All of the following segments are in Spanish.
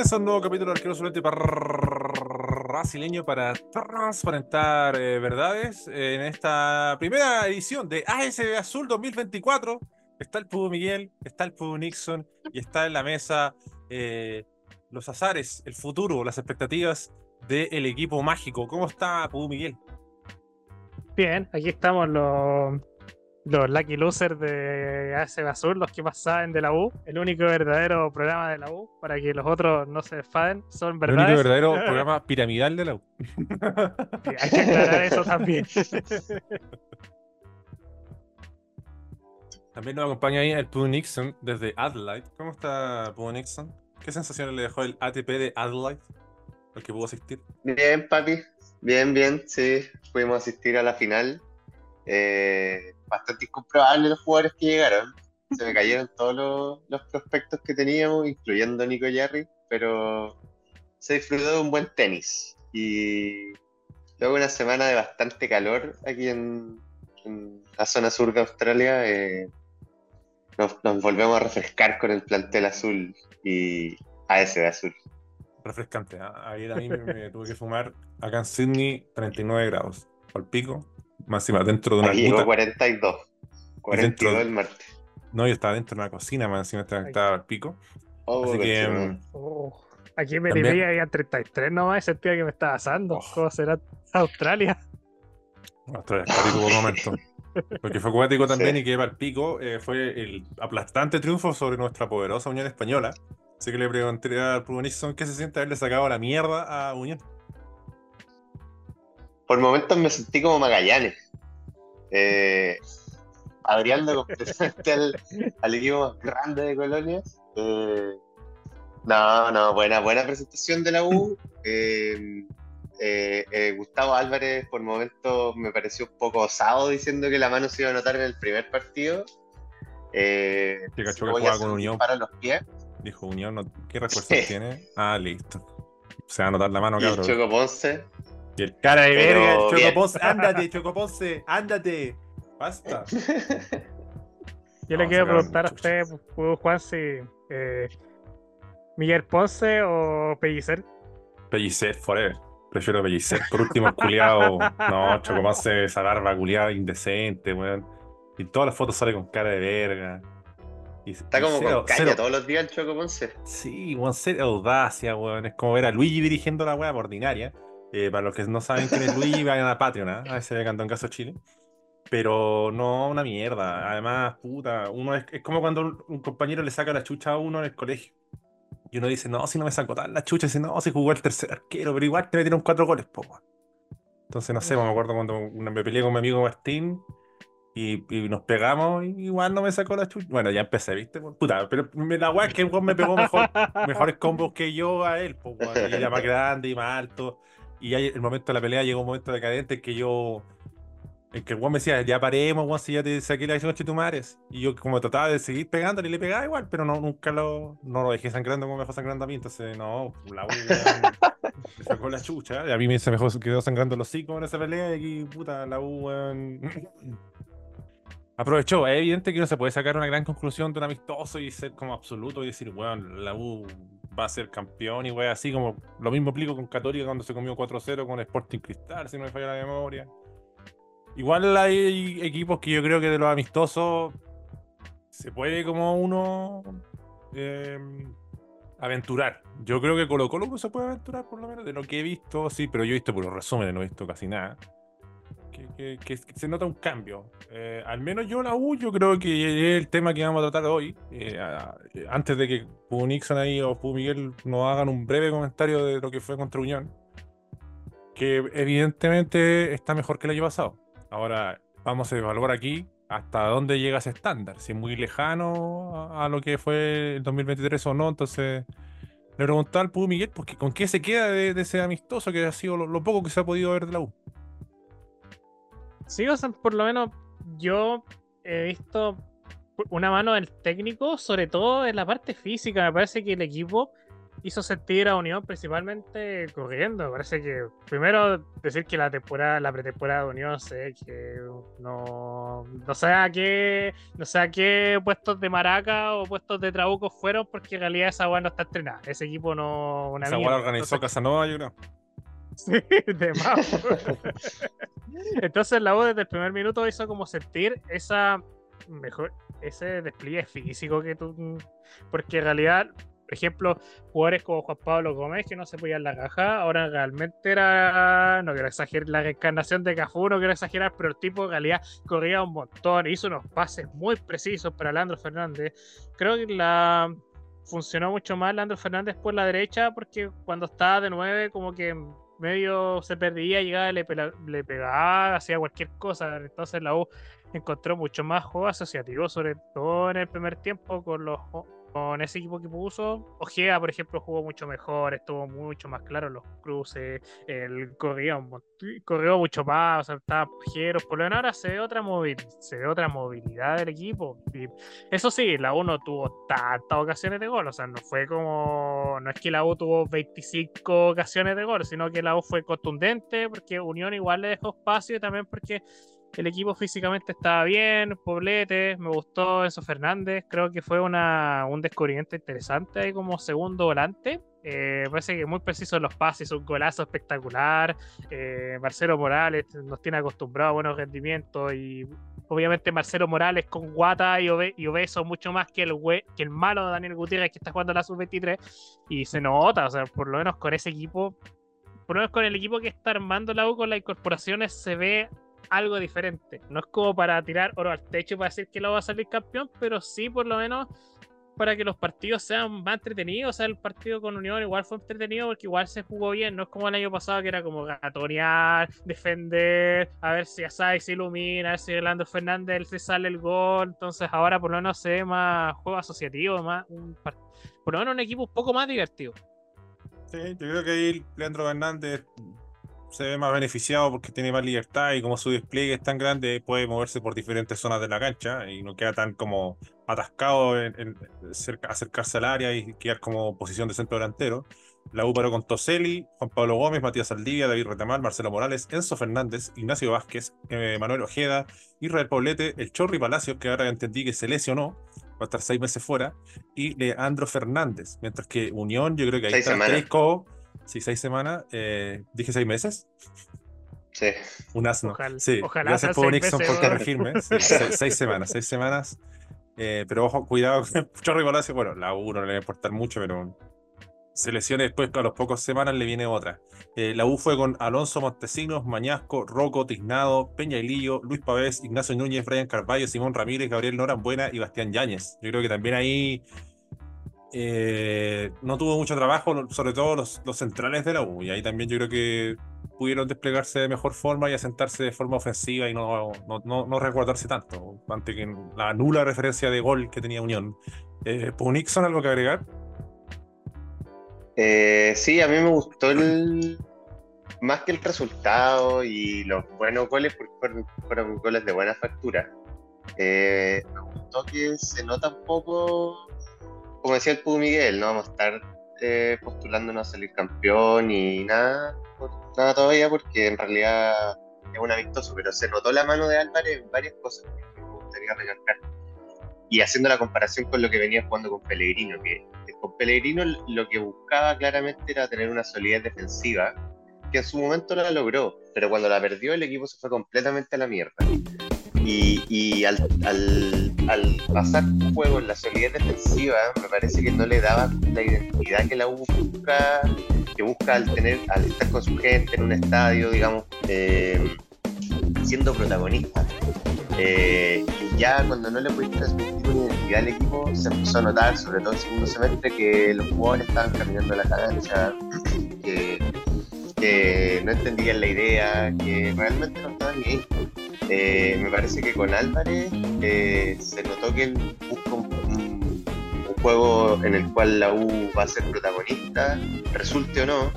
Comienza un nuevo capítulo de Arquero Solente brasileño para transparentar eh, verdades. en esta primera edición de ASB Azul 2024 está el Pudo Miguel, está el Pudo Nixon y está en la mesa eh, los azares, el futuro, las expectativas del equipo mágico. ¿Cómo está Pudo Miguel? Bien, aquí estamos los los Lucky Losers de AC Azul, los que más saben de la U, el único verdadero programa de la U, para que los otros no se enfaden, son verdades. El único verdadero programa piramidal de la U. hay que aclarar eso también. También nos acompaña ahí el Pooh Nixon desde Adelaide. ¿Cómo está Pooh Nixon? ¿Qué sensaciones le dejó el ATP de Adelaide? El que pudo asistir. Bien, papi. Bien, bien, sí. Pudimos asistir a la final. Eh, bastante incomprobable los jugadores que llegaron. Se me cayeron todos los, prospectos que teníamos, incluyendo Nico Jerry, pero se disfrutó de un buen tenis. Y luego una semana de bastante calor aquí en, la zona sur de Australia, eh, nos, volvemos a refrescar con el plantel azul y AS de azul. Refrescante, ¿eh? ayer a mí me, tuve que fumar acá en Sydney 39 grados, al pico, Máxima, dentro de una Ahí llegó 42. 42 el martes. No, yo estaba dentro de una cocina, más encima estaba al pico. Oh, Así que. Mm, oh, aquí en Melipilla había 33 nomás, sentía que me estaba asando. Oh. ¿Cómo será Australia? Australia, por un momento. Porque fue acuático también y que para el pico eh, fue el aplastante triunfo sobre nuestra poderosa Unión Española. Así que le pregunté al Nixon qué se siente haberle sacado la mierda a Unión por momentos me sentí como Magallanes. Eh, completamente al, equipo más grande de Colonias. Eh, no, no, buena, buena presentación de la U. Eh, eh, Gustavo Álvarez por momentos me pareció un poco osado diciendo que la mano se iba a notar en el primer partido. Eh, que jugaba con Unión. Para los pies. Dijo Unión, ¿qué refuerzos tiene? Ah, listo. Se va a notar la mano, cabrón. Choco Ponce el cara de verga, Chocoponce, ándate, Chocoponce, ándate. Basta. Yo le quiero preguntar a usted, Juan, si eh, Miguel Ponce o Pellicer. Pellicer, forever. Prefiero Pellicer. Por último, culiado. No, Chocoponce, esa barba culiada indecente, weón. Y todas las fotos sale con cara de verga. Está como con caña todos los días el Choco Ponce. Sí, weón, cero audacia, weón. Es como ver a Luigi dirigiendo la weá ordinaria. Eh, para los que no saben quién es Luigi, vayan a Patreon, ¿eh? a veces cantó en Caso Chile. Pero no una mierda. Además, puta, uno es, es como cuando un, compañero le saca la chucha a uno en el colegio. Y uno dice, no, si no me sacó tal la chucha, dice, no, si jugó el tercer arquero, pero igual te metieron cuatro goles, po. Entonces, no sé, me acuerdo cuando me peleé con mi amigo Martín y, y, nos pegamos, y igual no me sacó la chucha. Bueno, ya empecé, ¿viste? Puta, pero me da guay que el me pegó mejor, mejores combos que yo a él, pues, y era más grande y más alto. Y ahí, el momento de la pelea llegó un momento decadente en que yo. En que el me decía, ya paremos, Juan, si ya te saqué la de Chitumares. Y yo, como trataba de seguir pegándole, le pegaba igual, pero no, nunca lo, no lo dejé sangrando como me dejó sangrando a mí. Entonces, no, la U, me sacó la chucha. Y a mí me, se me quedó sangrando los hocico en esa pelea. Y aquí, puta, la U, aprovechó. Es evidente que no se puede sacar una gran conclusión de un amistoso y ser como absoluto y decir, weón, la U a ser campeón y wey, así como lo mismo aplico con Católica cuando se comió 4-0 con Sporting Cristal, si no me falla la memoria. Igual hay equipos que yo creo que de los amistosos se puede como uno em, aventurar. Yo creo que Colo Colo se puede aventurar por lo menos de lo que he visto, sí, pero yo he visto por los resúmenes, no he visto casi nada que, se nota un cambio. Eh, al menos yo la U, yo creo que es el tema que vamos a tratar hoy. Eh, antes de que Pu Nixon ahí o Pu Miguel nos hagan un breve comentario de lo que fue contra Unión, que evidentemente está mejor que el año pasado. Ahora vamos a evaluar aquí hasta dónde llega ese estándar, si es muy lejano a, lo que fue el 2023 o no. Entonces le preguntaba al Pu Miguel, porque ¿con qué se queda de, ese amistoso que ha sido lo poco que se ha podido ver de la U? Sí, o sea, por lo menos yo he visto una mano del técnico, sobre todo en la parte física. Me parece que el equipo hizo sentir a Unión principalmente corriendo. Parece que primero decir que la temporada, la pretemporada de Unión sé que no, no sé a qué, no sé a qué puestos de maraca o puestos de trabuco fueron, porque en realidad esa weá no está entrenada. Ese equipo no una esa weá organizó Casanova, yo creo. Sí, de más. Entonces la U desde el primer minuto hizo como sentir esa mejor ese despliegue físico que tú porque en realidad por ejemplo, jugadores como Juan Pablo Gómez, que no se podían la caja, ahora realmente era, no quiero exagerar, la reencarnación de Cafú, no quiero exagerar, pero el tipo en realidad corría un montón, hizo unos pases muy precisos para Leandro Fernández. Creo que la funcionó mucho más Leandro Fernández por la derecha, porque cuando estaba de nueve, como que medio se perdía, llegaba, le, le pegaba, hacía cualquier cosa. Entonces la U encontró mucho más juego asociativo, sobre todo en el primer tiempo con los con ese equipo que puso, Ojea, por ejemplo, jugó mucho mejor, estuvo mucho más claro los cruces, el corrió, mucho más, o sea, estaba ligeros, por lo menos ahora se ve otra se ve otra movilidad del equipo. Eso sí, la U no tuvo tantas ocasiones de gol, o sea, no fue como, no es que la U tuvo 25 ocasiones de gol, sino que la U fue contundente porque Unión igual le dejó espacio y también porque el equipo físicamente estaba bien, Poblete, me gustó Enzo Fernández, creo que fue una, un descubrimiento interesante ahí como segundo volante. Eh, parece que muy preciso en los pases, un golazo espectacular. Eh, Marcelo Morales nos tiene acostumbrado a buenos rendimientos y obviamente Marcelo Morales con guata y, obeso mucho más que el, que el malo de Daniel Gutiérrez que está jugando la sub-23 y se nota, o sea, por lo menos con ese equipo, por lo menos con el equipo que está armando la U con las incorporaciones se ve algo diferente. No es como para tirar oro al techo para decir que lo va a salir campeón, pero sí por lo menos para que los partidos sean más entretenidos. O sea, el partido con Unión igual fue entretenido porque igual se jugó bien. No es como el año pasado que era como gatonear, defender, a ver si Asai se ilumina, a ver si Orlando Fernández se sale el gol. Entonces ahora por lo menos se ve más juego asociativo, más un, por lo menos un equipo un poco más divertido. Sí, yo creo que ahí Leandro Fernández se ve más beneficiado porque tiene más libertad y como su despliegue es tan grande puede moverse por diferentes zonas de la cancha y no queda tan como atascado en, acercarse al área y quedar como posición de centro delantero. La U paró con Toselli, Juan Pablo Gómez, Matías Aldivia, David Retamal, Marcelo Morales, Enzo Fernández, Ignacio Vázquez, eh, Manuel Ojeda, Israel Poblete, el Chorri Palacios, que ahora entendí que se lesionó, va a estar seis meses fuera, y Leandro Fernández, mientras que Unión, yo creo que ahí está tres Sí, seis semanas. Eh, ¿Dije seis meses? Sí. Un asno. sí, ojalá gracias por Nixon por corregirme. seis, semanas, seis semanas. Eh, pero ojo, cuidado Chorro y Bueno, la U no le va a importar mucho, pero se lesiona después, a los pocos semanas le viene otra. Eh, la U fue con Alonso Montesinos, Mañasco, Rocco, Tiznado, Peña Ilillo, Luis Pavés, Ignacio Núñez, Brian Carballo, Simón Ramírez, Gabriel Norambuena y Bastián Yáñez. Yo creo que también ahí eh, no tuvo mucho trabajo, sobre todo los, centrales de la U, y ahí también yo creo que pudieron desplegarse de mejor forma y asentarse de forma ofensiva y no, no, no, resguardarse tanto, ante que la nula referencia de gol que tenía Unión. Eh, Nixon algo que agregar? Eh, sí, a mí me gustó el, más que el resultado y los buenos goles, porque fueron, goles de buena factura. Eh, me gustó que se nota un poco como decía el Pudo Miguel, no vamos a estar eh, postulándonos a salir campeón ni nada, nada todavía, porque en realidad es un amistoso, pero se notó la mano de Álvarez en varias cosas que me gustaría recalcar. Y haciendo la comparación con lo que venía jugando con Pellegrino, que, con Pellegrino lo que buscaba claramente era tener una solidez defensiva, que en su momento la logró, pero cuando la perdió el equipo se fue completamente a la mierda. Y, al, al, pasar un juego en la solidez defensiva, me parece que no le daba la identidad que la U busca, que busca al, tener, al estar con su gente en un estadio, digamos, eh, siendo protagonista. Eh, y ya cuando no le pudiste transmitir una identidad al equipo, se empezó a notar, sobre todo en el segundo semestre, que los jugadores estaban caminando la cancha, que, no entendían la idea, que realmente no estaban bien eh, me parece que con Álvarez eh, se notó que él busca un, juego en el cual la U va a ser protagonista, resulte o no,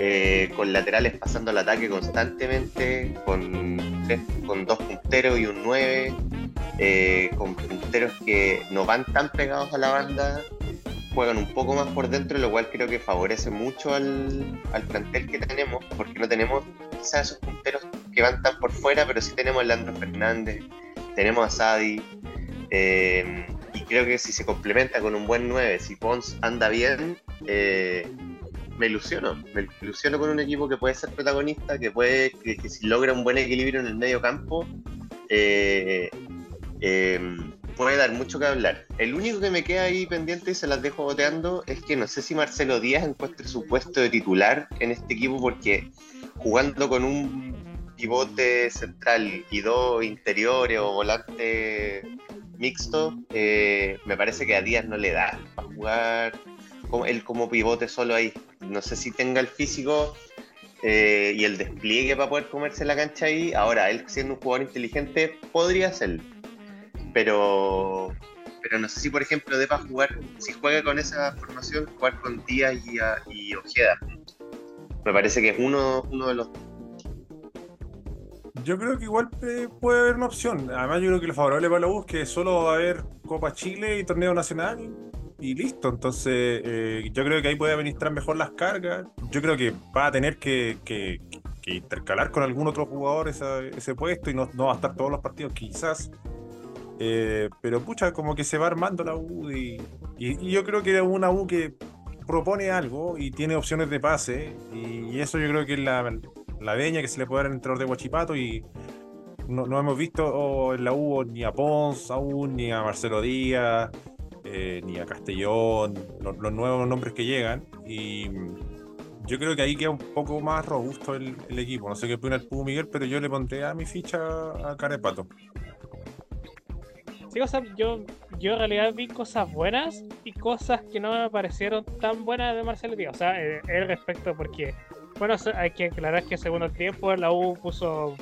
eh, con laterales pasando al ataque constantemente, con, con dos punteros y un 9, con punteros que no van tan pegados a la banda juegan un poco más por dentro, lo cual creo que favorece mucho al, al plantel que tenemos, porque no tenemos quizás esos punteros que van tan por fuera, pero sí tenemos a Leandro Fernández, tenemos a Sadi, eh, y creo que si se complementa con un buen 9, si Pons anda bien, eh, me ilusiono, me ilusiono con un equipo que puede ser protagonista, que puede, que, que si logra un buen equilibrio en el medio campo, eh, eh, puede dar mucho que hablar. El único que me queda ahí pendiente y se las dejo boteando es que no sé si Marcelo Díaz encuentre su puesto de titular en este equipo porque jugando con un pivote central y dos interiores o volante mixto, eh, me parece que a Díaz no le da para jugar como, él como pivote solo ahí. No sé si tenga el físico eh, y el despliegue para poder comerse la cancha ahí. Ahora, él siendo un jugador inteligente podría hacerlo. Pero, pero no sé si, por ejemplo, de para jugar, si juega con esa formación, jugar con Díaz y, y Ojeda. Me parece que es uno, uno de los Yo creo que igual puede haber una opción. Además, yo creo que lo favorable para la U es que solo va a haber Copa Chile y Torneo Nacional y listo. Entonces, eh, yo creo que ahí puede administrar mejor las cargas. Yo creo que va a tener que, que- que intercalar con algún otro jugador ese puesto y no, no va a estar todos los partidos, quizás. Eh, pero pucha, como que se va armando la U y, yo creo que es una U que propone algo y tiene opciones de pase y, eso yo creo que es la, la veña que se le puede dar al de Guachipato y no, no hemos visto en la U ni a Pons aún, ni a Marcelo Díaz, eh, ni a Castellón, lo- los nuevos nombres que llegan y yo creo que ahí queda un poco más robusto el, el equipo. No sé qué opina el Pugo Miguel, pero yo le pondré a mi ficha a Carepato. Sí, o sea, yo, yo en realidad vi cosas buenas y cosas que no me parecieron tan buenas de Marcelo. O sea, eh, el respecto, porque, bueno, hay que aclarar que segundo tiempo la U puso,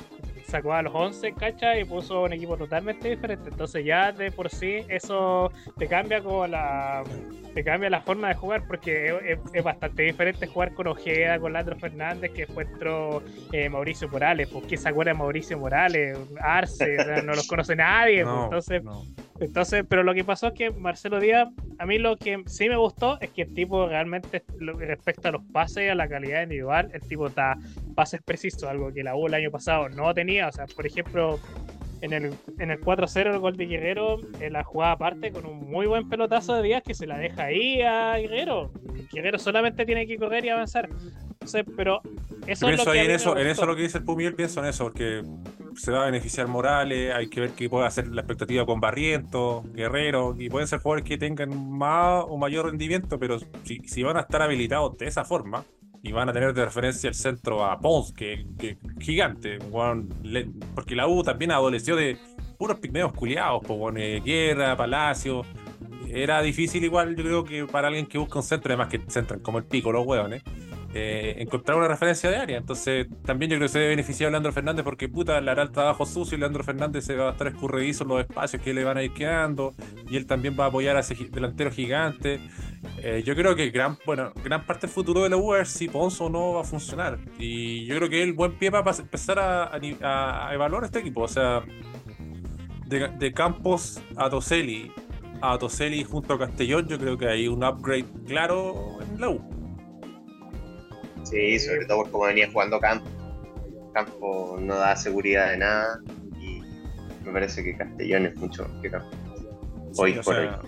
sacó a los 11, ¿cacha? Y puso un equipo totalmente diferente. Entonces ya de por sí eso te cambia como la te cambia la forma de jugar porque es, es- bastante diferente jugar con Ojeda, con Landro Fernández, que después entró eh, Mauricio Morales. ¿Por qué se acuerda de Mauricio Morales? Arce, o sea, no los conoce nadie. pues, No, entonces, no. Entonces, pero lo que pasó es que Marcelo Díaz, a mí lo que sí me gustó es que el tipo realmente, respecto a los pases y a la calidad individual, el tipo da pases precisos, algo que la U el año pasado no tenía. O sea, por ejemplo, en el, en el 4-0 el gol de Guerrero, en la jugada aparte con un muy buen pelotazo de Díaz que se la deja ahí a Guerrero. Guerrero solamente tiene que correr y avanzar. Entonces, pero eso es lo que en eso, en eso lo que dice el Pumiel, pienso en eso, porque se va a beneficiar Morales, hay que ver qué puede hacer la expectativa con Barrientos, Guerrero, y pueden ser jugadores que tengan más o mayor rendimiento, pero si, si van a estar habilitados de esa forma, y van a tener de referencia el centro a Pons, que, que gigante, le- porque la U también adoleció de puros pigmeos culiados, pues, weón, eh, Guerra, Palacio, era difícil igual, yo creo que para alguien que busca un centro, además que centran como el pico los hueones, eh, encontrar una referencia de área. Entonces, también yo creo que se debe beneficiar a Leandro Fernández porque puta, le hará el trabajo sucio y Leandro Fernández se va a estar escurridizo en los espacios que le van a ir quedando y él también va a apoyar a ese delantero gigante. Eh, yo creo que gran, bueno, gran parte del futuro de la U si Ponzo no va a funcionar. Y yo creo que el buen pie empezar a, a- a evaluar este equipo. O sea, de, de Campos a Toselli, a Toselli junto a Castellón, yo creo que hay un upgrade claro en la U. Sí, sobre todo por cómo venía jugando Campo. Campo no da seguridad de nada y me parece que Castellón es mucho que Campo. Hoy Sí, por sea,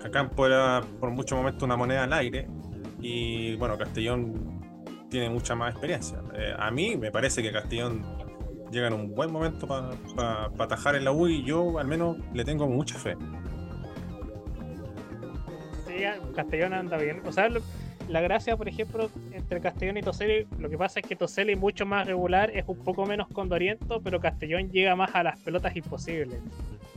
Ca- Campo era por mucho momento una moneda al aire y bueno, Castellón tiene mucha más experiencia. Eh, a mí me parece que Castellón llega en un buen momento para atajar en la U y yo al menos le tengo mucha fe. Sí, Castellón anda bien. O sea, lo- la gracia, por ejemplo, entre Castellón y Toselli, lo que pasa es que Toselli es mucho más regular, es un poco menos condoriento, pero Castellón llega más a las pelotas imposibles.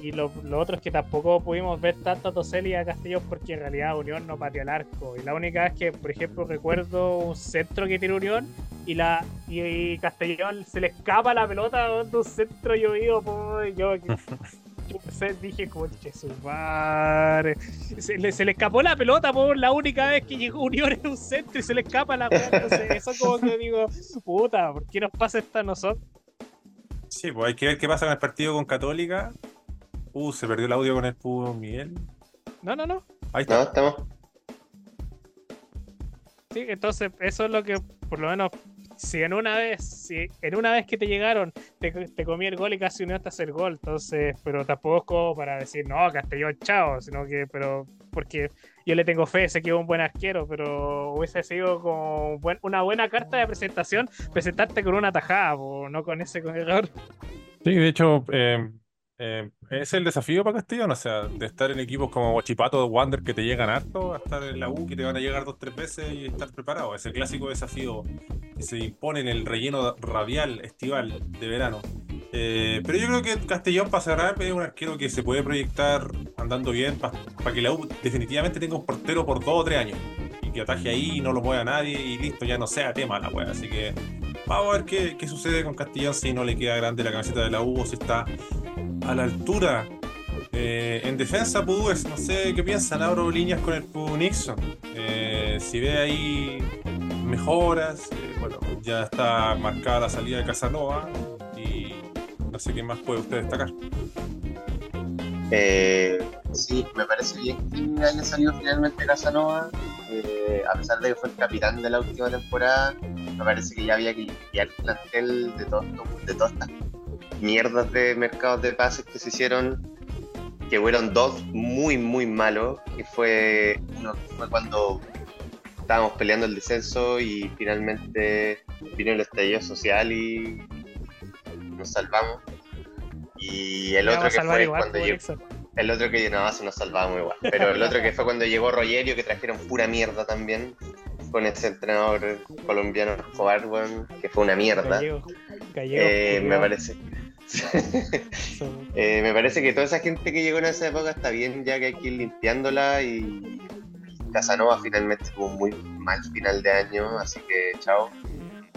Y lo, lo otro es que tampoco pudimos ver tanto a Toselli y a Castellón porque en realidad Unión no pateó el arco. Y la única vez que, por ejemplo, recuerdo un centro que tiene Unión y la y, y Castellón se le escapa la pelota de un centro llovido, po, yo, yo pensé, dije, conche su madre. Se le, se le escapó la pelota por la única vez que llegó Unión en un centro y se le escapa la pelota. Entonces, eso como que digo, puta, ¿por qué nos pasa esto a nosotros? Sí, pues hay que ver qué pasa con el partido con Católica. Uh, se perdió el audio con el Pudo Miguel. No, no, no. Ahí No, está. estamos. Sí, entonces eso es lo que por lo menos si en una vez, si en una vez que te llegaron, te, comí el gol y casi no a hacer gol, entonces, pero tampoco es como para decir, no, Castellón, chao, sino que, pero, porque yo le tengo fe, sé que es un buen arquero, pero hubiese sido como una buena carta de presentación presentarte con una tajada, no con ese error. Sí, de hecho, eh, eh, es el desafío para Castellón, o sea, de estar en equipos como Chipato de Wander que te llegan harto, a estar en la U que te van a llegar dos tres veces y estar preparado. Es el clásico desafío que se impone en el relleno radial estival de verano. Eh, pero yo creo que Castellón para cerrar es un arquero que se puede proyectar andando bien para que la U definitivamente tenga un portero por dos o tres años y que ataje ahí y no lo mueva nadie y listo, ya no sea tema la wea. Así que vamos a ver qué sucede con Castellón si no le queda grande la camiseta de la U o si está a la altura. Eh, en defensa, pues, no sé qué piensan, abro líneas con el Pú Nixon. Eh, si ve ahí mejoras, eh, bueno, ya está marcada la salida de Casanova y no sé qué más puede usted destacar. sí, me parece bien que haya salido finalmente Casanova, a pesar de que fue el capitán de la última temporada, me parece que ya había que limpiar el plantel de, todo, de estas mierdas de mercados de pases que se hicieron, que fueron dos muy, muy malos, que fue, uno fue cuando estábamos peleando el descenso y finalmente vino el estallido social y nos salvamos. Y el otro que fue cuando llegó... El otro que no, se nos salvamos igual. Pero el otro que fue cuando llegó Rogerio, que trajeron pura mierda también, con ese entrenador colombiano Escobar, que fue una mierda. Eh, me parece. Eh, me parece que toda esa gente que llegó en esa época está bien, ya que hay que ir limpiándola y Casanova finalmente tuvo un muy mal final de año, así que chao.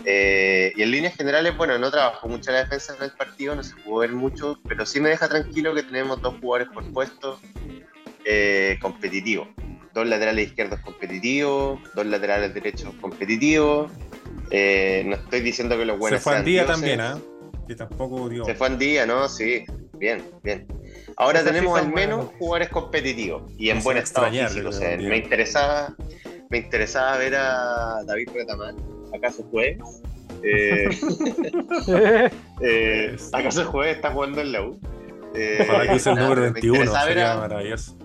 Eh, y en líneas generales, bueno, no trabajó mucho la defensa en el partido, no se pudo ver mucho, pero sí me deja tranquilo que tenemos dos jugadores por puesto eh, competitivos. Dos laterales izquierdos competitivos, dos laterales derechos competitivos. no estoy diciendo que los buenos Se fue al día también, ¿ah? Tampoco Se fue en día, ¿no? Sí, bien, bien. Ahora tenemos al menos jugadores competitivos y en buen estado físico. me interesaba, me interesaba ver a David Retamal. ¿Acaso juegue? Eh, eh, ¿Acaso juegue? Está jugando en la U. Eh, que use el número 21, sería maravilloso.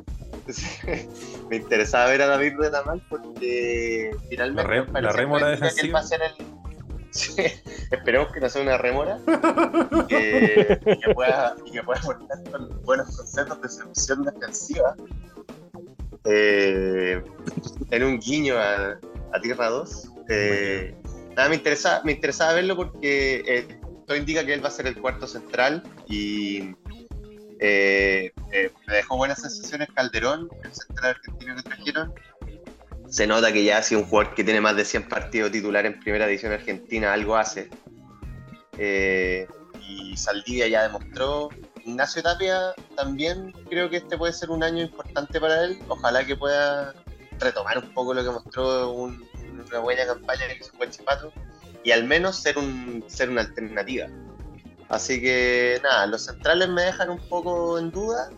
me interesaba ver a David Retamal porque finalmente la, la rémora defensiva. el esperemos que no sea una remora y que, pueda, y que pueda aportar con buenos conceptos de solución defensiva. Eh, en un guiño a, Tierra 2. Eh, nada, me interesaba, me interesaba verlo porque eh, todo indica que él va a ser el cuarto central y me dejó buenas sensaciones Calderón, el central argentino que trajeron se nota que ya ha sido un jugador que tiene más de 100 partidos titular en primera división argentina, algo hace. Eh, y Saldivia ya demostró. Ignacio Tapia también creo que este puede ser un año importante para él. Ojalá que pueda retomar un poco lo que mostró una buena campaña que hizo Chipato y al menos ser, un, ser una alternativa. Así que nada, los centrales me dejan un poco en duda,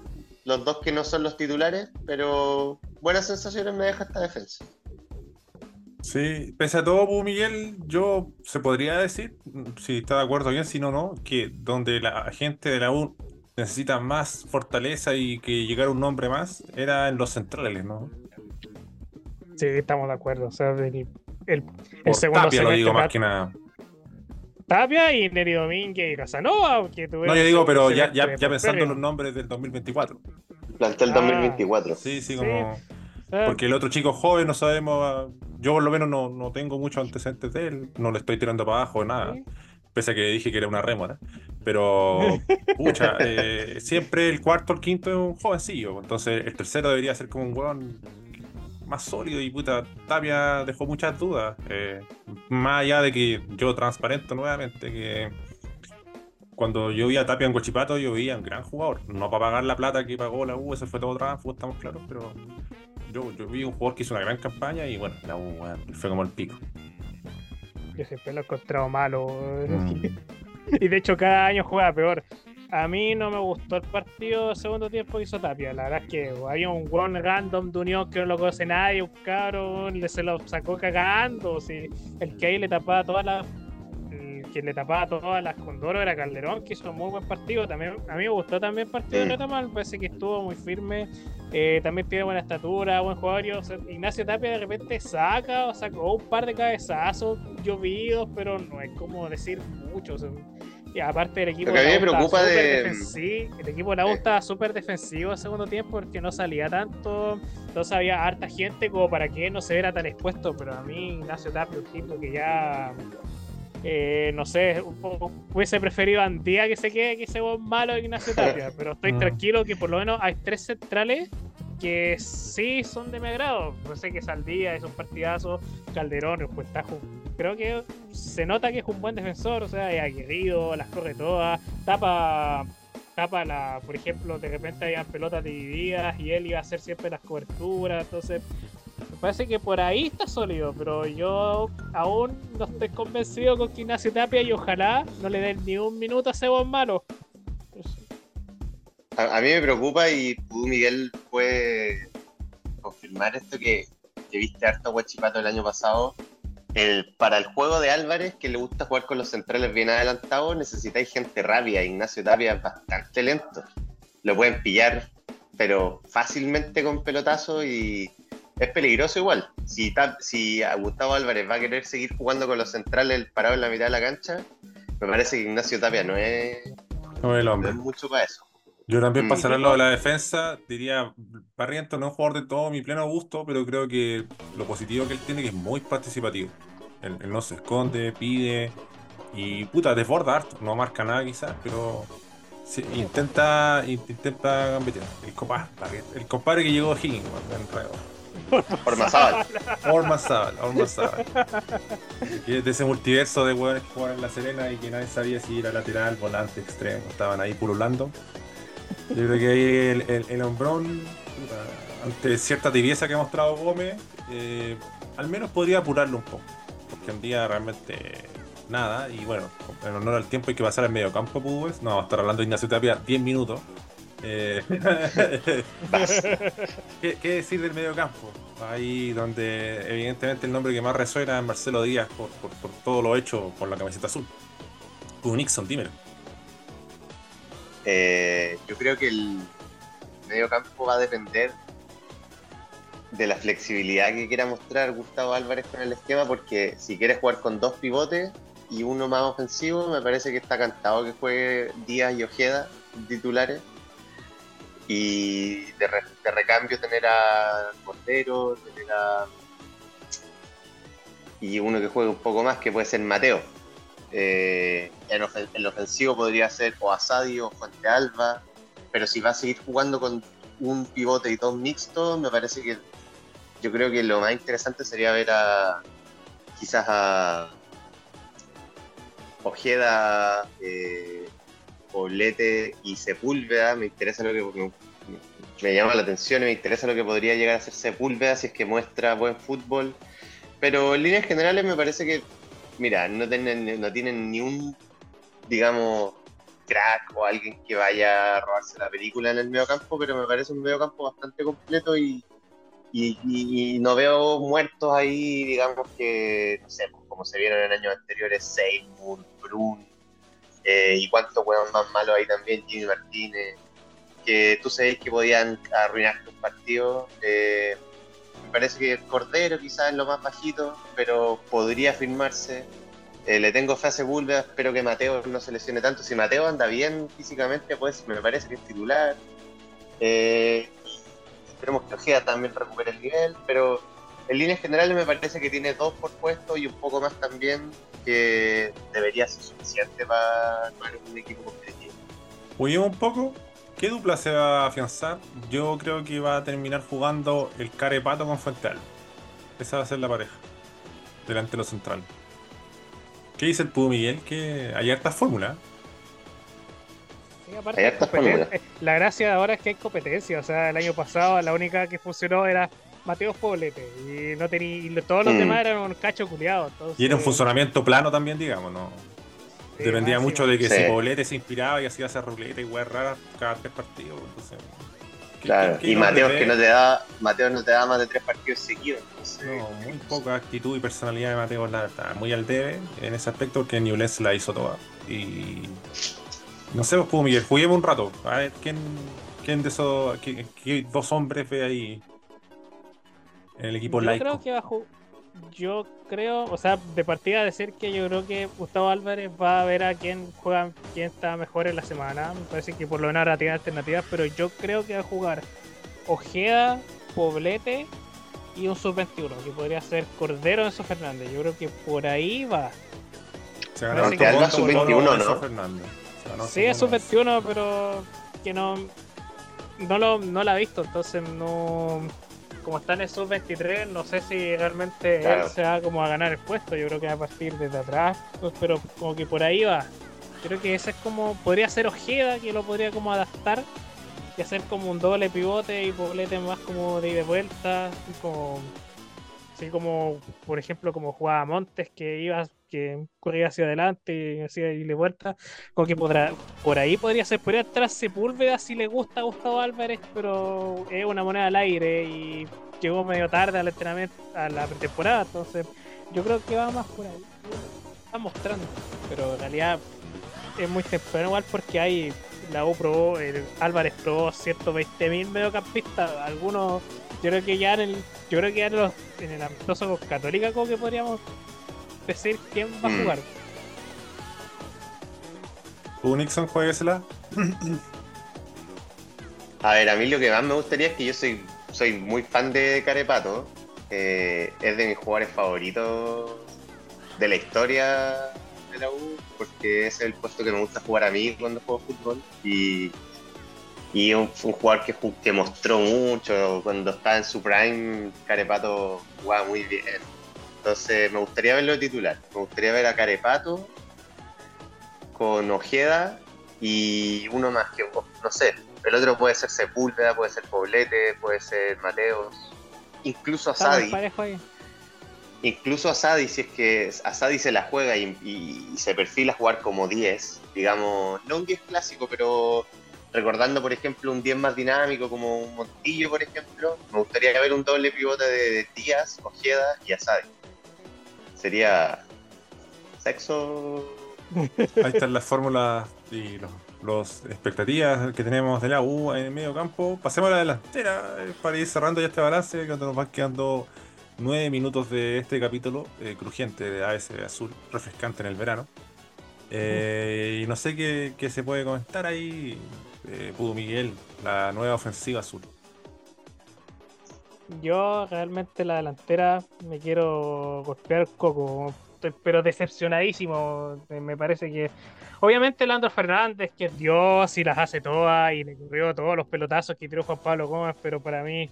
los dos que no son los titulares, pero buenas sensaciones me deja esta defensa. Sí, pese a todo, Miguel, yo se podría decir, si está de acuerdo bien, si no, no, que donde la gente de la U necesita más fortaleza y que llegara un nombre más, era en los centrales, ¿no? Sí, estamos de acuerdo. O sea, el, el, segundo Tapia lo digo más que nada. Tapia y Neri Domínguez y Casanova. Que no, yo digo, pero ya, ya, ya pensando en los nombres del 2024. Plantel 2024. Ah, sí, sí, como. Porque el otro chico joven no sabemos. Yo por lo menos no, no tengo muchos antecedentes de él. No le estoy tirando para abajo, nada. Pese a que dije que era una rémora. Pero, pucha, eh, siempre el cuarto o el quinto es un jovencillo. Entonces el tercero debería ser como un hueón más sólido y puta, Tapia dejó muchas dudas. Eh, más allá de que yo transparento nuevamente que cuando yo vi a Tapia en Cochipato, yo vi a un gran jugador. No para pagar la plata que pagó la U, ese fue todo trabajo, estamos claros, pero yo, yo vi un jugador que hizo una gran campaña y bueno, la U fue como el pico. Yo siempre lo he encontrado malo. Mm. y de hecho cada año juega peor. A mí no me gustó el partido de segundo tiempo que hizo Tapia. La verdad es que había un one random de Unión que no lo conoce nadie, un cabrón, le se lo sacó cagando. el que ahí le tapaba todas las. Quien le tapaba todas las Condoro era Calderón, que hizo un muy buen partido. También, a mí me gustó también el partido de Retamal, parece que estuvo muy firme. Eh, también tiene buena estatura, buen jugador. Ignacio Tapia de repente saca o sacó un par de cabezazos llovidos, pero no es como decir mucho. Y aparte el equipo preocupa de... el equipo de la U estaba súper defensivo el segundo tiempo porque no salía tanto, entonces había harta gente como para que no se viera tan expuesto, pero a mí Ignacio Tapio, un tipo que ya eh, no sé, hubiese preferido a Andía que se quede que ese malo de Ignacio Tapia, pero estoy mm. tranquilo que por lo menos hay tres centrales que sí son de mi agrado. No sé que Saldía es un partidazo, Calderón, pues está creo que se nota que es un buen defensor, o sea, es aguerrido, las corre todas, tapa tapa la, por ejemplo, de repente habían pelotas divididas y él iba a hacer siempre las coberturas, entonces me parece que por ahí está sólido, pero yo aún no estoy convencido con que Ignacio Tapia y ojalá no le den ni un minuto a ese buen malo. A, mí me preocupa y tú, Miguel, puede confirmar esto que, que viste harto Guachipato el año pasado el, para el juego de Álvarez, que le gusta jugar con los centrales bien adelantados, necesitáis gente rabia. Ignacio Tapia es bastante lento. Lo pueden pillar, pero fácilmente con pelotazo y es peligroso igual. Si, si Gustavo Álvarez va a querer seguir jugando con los centrales parado en la mitad de la cancha, me parece que Ignacio Tapia no es, no el hombre. es mucho para eso. Yo también mm, para lo de la defensa, diría, Barrientos no es un jugador de todo mi pleno gusto, pero creo que lo positivo que él tiene que es muy participativo. Él, no se esconde, pide y puta, desborda harto, no marca nada quizás, pero intenta intenta gambetear. El compadre, el compadre que llegó a Higgins, Ormazábal. Ormazábal, Ormazábal. de ese multiverso de hueones que jugaban en La Serena y que nadie sabía si era lateral, volante, extremo. Estaban ahí pululando. Yo creo que ahí el, el, hombrón, ante cierta tibieza que ha mostrado Gómez, eh, al menos podría apurarlo un poco. Porque un día realmente nada. Y bueno, en honor al tiempo hay que pasar al medio campo, pues. No, estar hablando de Ignacio Tapia 10 minutos. Eh, ¿Qué, decir del medio campo? Ahí donde evidentemente el nombre que más resuena es Marcelo Díaz por, todo lo hecho con la camiseta azul. Un Nixon, dímelo. Eh, yo creo que el medio campo va a depender de la flexibilidad que quiera mostrar Gustavo Álvarez con el esquema, porque si quiere jugar con dos pivotes y uno más ofensivo, me parece que está cantado que juegue Díaz y Ojeda titulares. Y de, recambio tener a Cordero, tener a. Y uno que juegue un poco más, que puede ser Mateo. Eh, en, el ofensivo podría ser o Asadio o Fuente Alba, pero si va a seguir jugando con un pivote y dos mixtos, me parece que yo creo que lo más interesante sería ver a quizás a Ojeda, eh, y Sepúlveda. Me interesa lo que me, llama la atención y me interesa lo que podría llegar a ser Sepúlveda si es que muestra buen fútbol. Pero en líneas generales me parece que mira, no tienen, no tienen ni un, digamos, crack o alguien que vaya a robarse la película en el medio campo, pero me parece un medio campo bastante completo y, y, no veo muertos ahí, digamos que, no sé, pues, como se vieron en años anteriores, Seymour, Brun, eh, y cuántos juegan más malos ahí también, Jimmy Martínez, que tú sabes que podían arruinar un partido. Eh, parece que el Cordero quizás es lo más bajito, pero podría firmarse. Eh, le tengo fe a espero que Mateo no se lesione tanto. Si Mateo anda bien físicamente, pues me parece que es titular. Eh, esperemos que Ojeda también recupere el nivel, pero en líneas generales me parece que tiene dos por puesto y un poco más también, que debería ser suficiente para, para un equipo competitivo. Huyemos un poco, ¿Qué dupla se va a afianzar? Yo creo que va a terminar jugando el Carepato con Fuente Alba. Esa va a ser la pareja. Delante de los centrales. ¿Qué dice el Pudo Miguel? Que hay hartas fórmulas. Sí, aparte la gracia de ahora es que hay competencia. O sea, el año pasado la única que funcionó era Mateo Poblete. Y no tenía, todos los mm. demás eran un cacho culiado. Y era un funcionamiento plano también, digamos, ¿no? Sí, Dependía mucho de que Sí. si Poblete se inspiraba y hacía hacer ruleta y weas raras cada tres partidos. Entonces, ¿qué- Claro, qué- qué y Mateo que no te da, Mateo no te da más de tres partidos seguidos. entonces, No, muy poca actitud y personalidad de Mateo la verdad, muy al debe en ese aspecto porque Newell's la hizo toda. Y no sé, pues Miguel, juguemos un rato. A ver quién, quién de esos qué, qué dos hombres ve ahí en el equipo Yo laico. creo que va a ju- Yo creo, o sea, de partida decir que yo creo que Gustavo Álvarez va a ver a quién juega, quién está mejor en la semana. Me parece que por lo menos ahora tiene alternativas, pero yo creo que va a jugar Ojeda, Poblete y un sub-21, que podría ser Cordero Enzo Fernández. Yo creo que por ahí va. Se ganó el Alba voto por sub-21, Lorenzo ¿no? Fernández. Sí, es sub-21. sub-21, pero que no, no, lo, no la ha visto, entonces no... Como está en el sub-23, no sé si realmente Claro. él se va como a ganar el puesto. Yo creo que va a partir desde atrás, pues, pero como que por ahí va. Creo que ese es como... Podría ser Ojeda, que lo podría como adaptar y hacer como un doble pivote y poblete más como de ida y vuelta, como... Así como, por ejemplo, como jugaba Montes, que iba, que corría hacia adelante ida y vuelta como que podrá, por ahí podría ser, podría entrar Sepúlveda si le gusta a Gustavo Álvarez, pero es una moneda al aire y llegó medio tarde al entrenamiento, a la pretemporada, entonces yo creo que va más por ahí. Está mostrando, pero en realidad es muy temprano igual porque hay la U probó, el Álvarez probó 120 mil mediocampistas, algunos yo creo que ya en el, yo creo que ya en, los- en el amistoso con Católica como que podríamos decir quién va a Mm. jugar. ¿Tú, Nixon, jueguesela? A ver, a mí lo que más me gustaría es que yo soy, soy muy fan de Carepato. eh, es de mis jugadores favoritos de la historia de la U, porque ese es el puesto que me gusta jugar a mí cuando juego fútbol. Y, y un, un jugador que, que mostró mucho cuando estaba en su prime. Carepato jugaba muy bien. Entonces me gustaría verlo de titular. Me gustaría ver a Carepato con Ojeda y uno más que no sé. El otro puede ser Sepúlveda, puede ser Poblete, puede ser Mateos, incluso Asadi. parejo ahí. Incluso Asadi, si es que Asadi se la juega y, y- y se perfila a jugar como 10, digamos, no un 10 clásico, pero recordando, por ejemplo, un 10 más dinámico como un Montillo, por ejemplo, me gustaría ver un doble pivote de Díaz, Ojeda y Asadi. Sería sexo. Ahí están las fórmulas y los, los expectativas que tenemos de la U en el medio campo. Pasemos a la delantera eh, para ir cerrando ya este balance, cuando nos van quedando nueve minutos de este capítulo eh, crujiente de AS Azul, refrescante en el verano. Eh, y no sé qué, qué se puede comentar ahí, Pudo Miguel, la nueva ofensiva azul. Yo realmente la delantera me quiero golpear coco, pero decepcionadísimo. Me me parece que, obviamente, Leandro Fernández, que es Dios y las hace todas y le corrió todos los pelotazos que tiró Juan Pablo Gómez, pero para mí,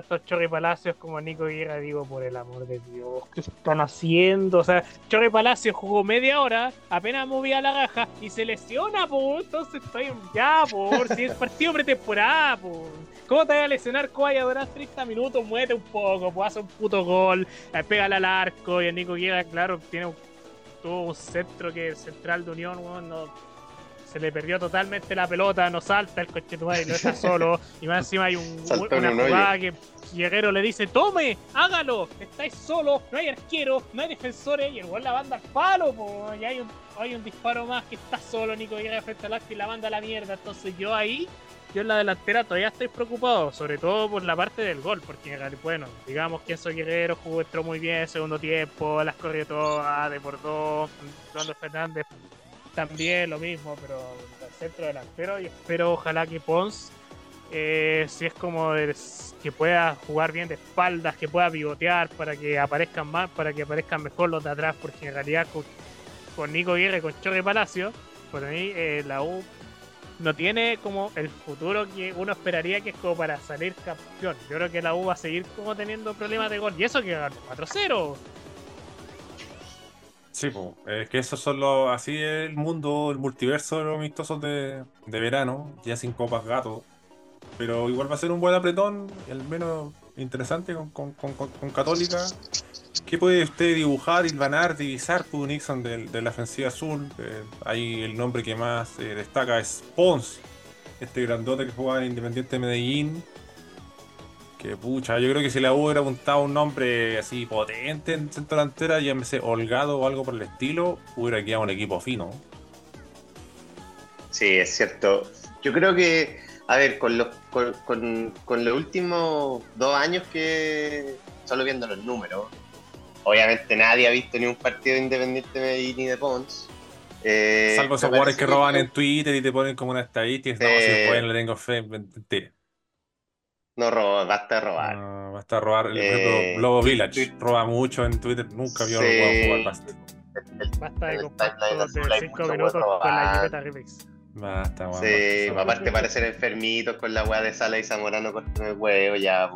tanto Chorri Palacios como Nico Guerra, digo, por el amor de Dios, ¿qué están haciendo? O sea, Chorri Palacios jugó media hora, apenas movía la raja y se lesiona, po. Entonces estoy ya, por si es partido pretemporada, po. ¿Cómo te vas a lesionar? ¿Cómo vaya a durar 30 minutos? Muévete un poco, pues hace un puto gol, eh, pégale al arco y el Nico Guerra, claro, tiene un, tuvo un centro que es central de Unión, weón, no, se le perdió totalmente la pelota, no salta el coche tu madre, no está solo, y más encima hay un, una un jugada que Guerrero le dice, tome, hágalo, estáis solo, no hay arquero, no hay defensores, y el gol la banda al palo, po, y hay un, hay un disparo más que está solo Nico Guerra frente al arco y la banda a la mierda, entonces yo ahí yo en la delantera todavía estoy preocupado, sobre todo por la parte del gol, porque bueno, digamos que Enzo Guerrero jugó entró muy bien segundo tiempo, las corrió todas, desbordó, Fernando Fernández también lo mismo, pero el centro delantero y espero ojalá que Pons eh, si es como que pueda jugar bien de espaldas, que pueda pivotear para que aparezcan más, para que aparezcan mejor los de atrás, porque en realidad con, con Nico Guerra y con Chorre Palacio, por mí eh, la U no tiene como el futuro que uno esperaría que es como para salir campeón. Yo creo que la U va a seguir como teniendo problemas de gol. Y eso que ganó 4-0. Sí, po. es que esos son los, así es el mundo, el multiverso de los amistosos de, de verano, ya sin copas gato. Pero igual va a ser un buen apretón, el menos interesante con, con, con- con- Católica. ¿Qué puede usted dibujar, hilvanar, divisar por Nixon de, la ofensiva azul? Eh, ahí el nombre que más eh, destaca es Pons, este grandote que jugaba en Independiente de Medellín. Que pucha, yo creo que si la U hubiera apuntado un nombre así potente en centro delantera, llámese Holgado o algo por el estilo, hubiera quedado un equipo fino. Sí, es cierto. Yo creo que, a ver, con los, con, con- con los últimos dos años que, solo viendo los números, obviamente nadie ha visto ni un partido de Independiente de Medellín ni de Pons. Eh, Salvo esos jugadores que roban en Twitter y te ponen como una estadística. No, Sí. si pueden, le tengo fe. Mentira. No roba, basta de robar. No, basta robar. Por Eh, ejemplo, Lobo Village roba mucho en Twitter. Nunca vio Sí. a un jugar basta. Basta de El hay 5 mucho minutos con la. Jipeta Remix. Basta, weón, Sí, basta. aparte parecen enfermitos con la weá de Sala y Zamorano con el huevo, ya.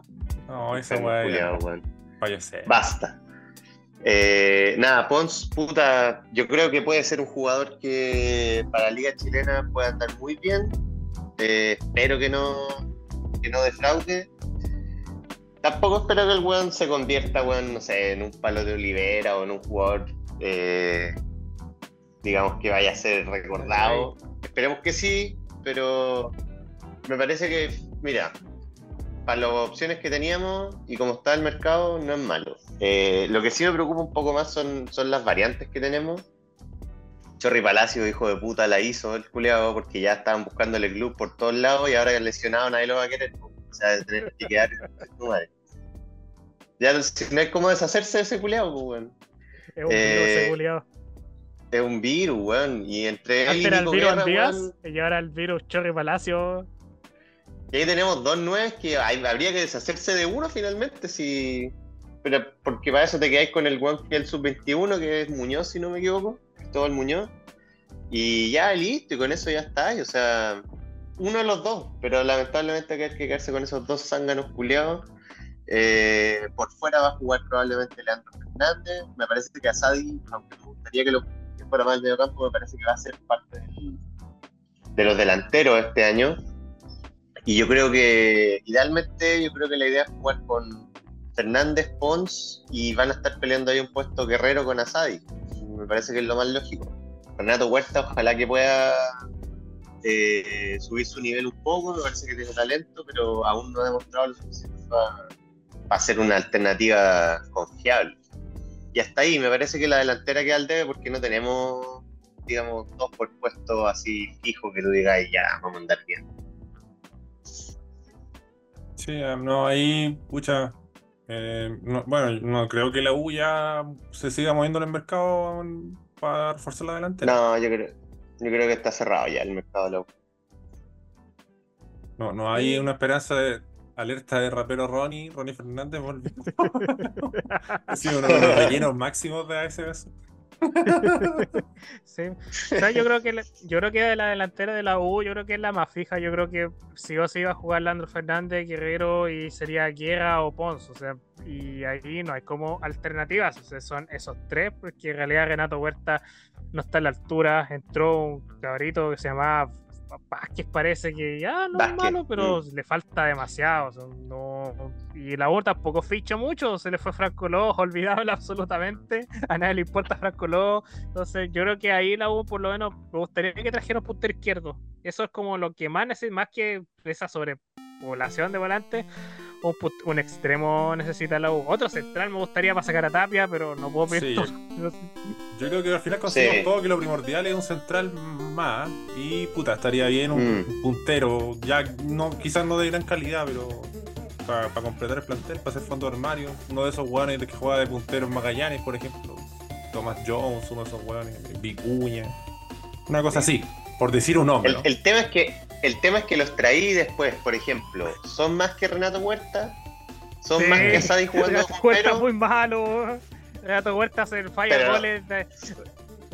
No, esa weá. Basta. Eh, nada, Pons, puta, yo creo que puede ser un jugador que para la Liga Chilena puede andar muy bien. Eh, espero que no, que no defraude. Tampoco espero que el weón se convierta, weón, no sé, en un palo de Olivera o en un jugador, eh, digamos, que vaya a ser recordado. Esperemos que sí, pero me parece que, mira, para las opciones que teníamos y como está el mercado, no es malo. Eh, lo que sí me preocupa un poco más son, son las variantes que tenemos. Chorri Palacio, hijo de puta, la hizo el culeado porque ya estaban buscándole el club por todos lados y ahora que lesionado nadie lo va a querer. O sea, tener que quedar tu madre. Ya no, no hay cómo deshacerse de ese culeado, pues, weón. Es un Eh, virus ese culiao. Es un virus, weón. Y entre él Antes y era el Nico virus Guerra, Díaz weón, y ahora el virus Chorri Palacio. Y ahí tenemos dos nueves que hay- habría que deshacerse de uno finalmente, si. Pero porque para eso te quedáis con el one que es el sub-21, que es Muñoz, si no me equivoco. El Muñoz. Y ya listo, y con eso ya está. y, o sea, uno de los dos. Pero lamentablemente hay que quedarse con esos dos zánganos culiados. Eh, por fuera va a jugar probablemente Leandro Fernández. Me parece que Asadi, aunque me gustaría que lo que fuera más medio campo, me parece que va a ser parte de los delanteros este año. Y yo creo que, idealmente, yo creo que la idea es jugar con Fernández, Pons y van a estar peleando ahí un puesto guerrero con Asadi. Me parece que es lo más lógico. Renato Huerta, ojalá que pueda eh, subir su nivel un poco. Me parece que tiene talento, pero aún no ha demostrado lo suficiente para, para ser una alternativa confiable. Y hasta ahí, me parece que la delantera queda al debe porque no tenemos, digamos, dos por puesto así fijo que tú digas, "Ay, ya, vamos a andar bien. Sí, no, ahí, pucha. Eh, no- bueno, no creo que la U ya se siga moviendo en el mercado para reforzar la delantera. No, yo creo, yo creo que está cerrado ya el mercado de la U. No, no hay una esperanza de alerta de rapero Ronnie, Ronnie Fernández. Ha sido uno de los rellenos máximos de ASBS. Sí. O sea, yo creo que la- yo creo que de la delantera de la U, yo creo que es la más fija. Yo creo que sí o sí va a jugar Landro Fernández, Guerrero y sería Guerra o Pons. O sea, y ahí no hay como alternativas. O sea, son esos tres, porque en realidad Renato Huerta no está a la altura. Entró un cabrito que se llamaba Vázquez, parece que ya no es malo, pero le falta demasiado. o sea, no... Y la U tampoco ficha mucho. Se le fue Franco Lobo, olvidable absolutamente. A nadie le importa Franco Lobo. Entonces, yo creo que ahí la U, por lo menos, me gustaría que trajera un puntero izquierdo. Eso es como lo que más necesita, más que esa sobrepoblación de volantes. Un, extremo necesita la U. Otro central me gustaría para sacar a Tapia, pero no puedo pedir Sí. Yo creo que al final conseguimos Sí. todo que lo primordial es un central más. Y puta, estaría bien un Mm. puntero. Ya no, quizás no de gran calidad, pero para completar el plantel, para hacer fondo de armario. Uno de esos hueones que juega de puntero en Magallanes, por ejemplo. Thomas Jones, uno de esos hueones, Vicuña. Una cosa así, por decir un nombre. El, ¿no? el tema es que el tema es que los traí después, por ejemplo, son más que Renato Huerta, son Sí, más que Asadi jugando Renato Huerta es muy malo. Renato Huerta hace falla Pero- goles. de-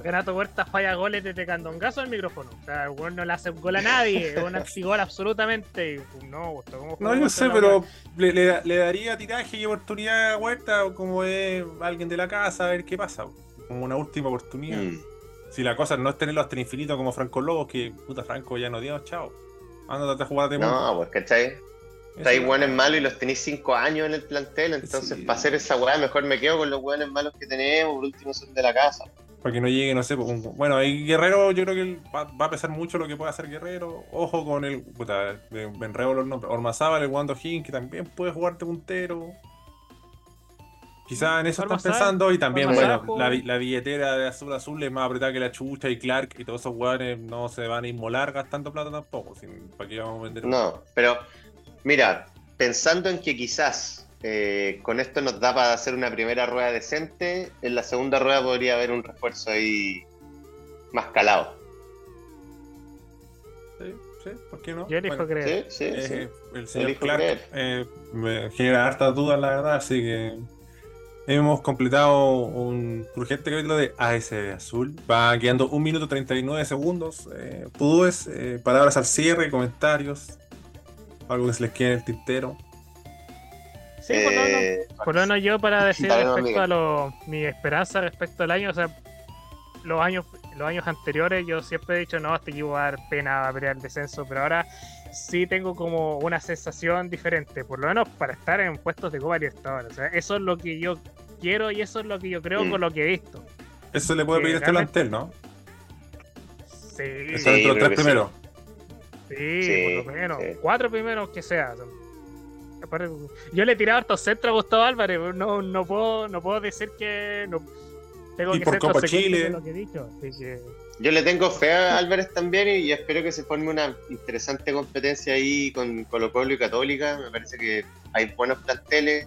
Renato Huerta falla goles desde candongazo al micrófono. O sea, el weón no le hace gol a nadie. Es un antigol absolutamente. Y, No, Gusto, ¿cómo No, yo contra sé, pero le, le- le daría tiraje y oportunidad a Huerta o como es alguien de la casa, a ver qué pasa. Como una última oportunidad. Mm. Si la cosa no es tenerlo hasta el infinito como Franco Lobos, que puta Franco ya no dio, chao. Ándate a jugar de No, pues, ¿cachai? Traes Eso- hueones malos y los tenéis cinco años en el plantel, entonces Sí. para hacer esa weá mejor me quedo con los hueones malos que tenemos, por último son de la casa. Para que no llegue, no sé, un- bueno, ahí Guerrero, yo creo que va, va a pesar mucho lo que puede hacer Guerrero. Ojo con el, puta, me enredo los nombres. Ormazábal, el Wando Higgins, que también puede jugarte puntero. Quizás en eso Ormazábal- pensando. Y también, bueno, la, la billetera de Azul Azul es más apretada que la chucha y Clark y todos esos jugadores no se van a inmolar gastando plata tampoco. sin- ¿Para qué vamos a vender? No, pero mira, pensando en que quizás eh, con esto nos da para hacer una primera rueda decente, en la segunda rueda podría haber un refuerzo ahí más calado. Sí, sí, ¿por qué no? Yo elijo Bueno, creer. Sí, sí, eh, sí. el señor Elijo Clark eh, me genera hartas dudas, la verdad, así que hemos completado un urgente capítulo de ASB Azul. Va quedando 1 minuto 39 segundos. Eh, Pudúes, eh, palabras al cierre, comentarios, algo que se les quede en el tintero. Sí, por lo menos- Eh, Por lo menos yo para decir respecto a lo, mi esperanza respecto al año, o sea, los años, los años anteriores yo siempre he dicho, no, este equipo va a dar pena va a pelear el descenso, pero ahora sí tengo como una sensación diferente, por lo menos para estar en puestos de Copa Libertadores. O sea, eso es lo que yo quiero y eso es lo que yo creo Mm. con lo que he visto. Eso se le puede pedir a este plantel, ¿no? Sí, Está Sí, dentro de los creo tres primeros. sí, Sí, por lo menos. sí. Cuatro primeros que sea. Yo le he tirado hartos centros a Gustavo Álvarez, no, no puedo, no puedo decir que no, tengo Y que por ser Copa Chile. con lo que he dicho. Así que Yo le tengo fe a Álvarez también y espero que se forme una interesante competencia ahí con Colo Colo y Católica. Me parece que hay buenos planteles.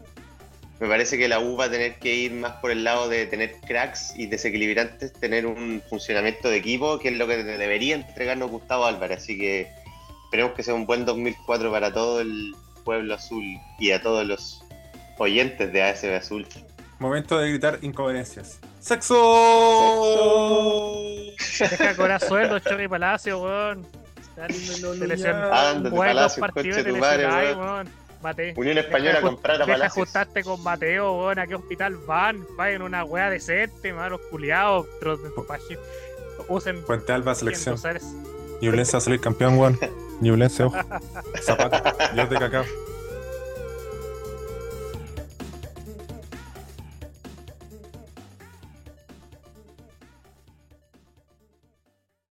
Me parece que la U va a tener que ir más por el lado de tener cracks y desequilibrantes, tener un funcionamiento de equipo, que es lo que debería entregarnos Gustavo Álvarez. Así que esperemos que sea un buen 2004 para todo el pueblo azul y a todos los oyentes de ASB Azul. Momento de gritar incoherencias. ¡Sexo! deja cobrar sueldo, Chorri Palacio, weón. Ándate, Palacio, te tu madre, weón. weón. Mate. Unión Española Deja- comprar a Deja Palacios. ajustarte con Mateo, weón. ¿A qué hospital van? Vayan una weá decente, malos culiados. Usen. Puente Alba, selección. Ñublense va a salir campeón, weón. Ñublense, ojo. Zapata, Dios de cacao.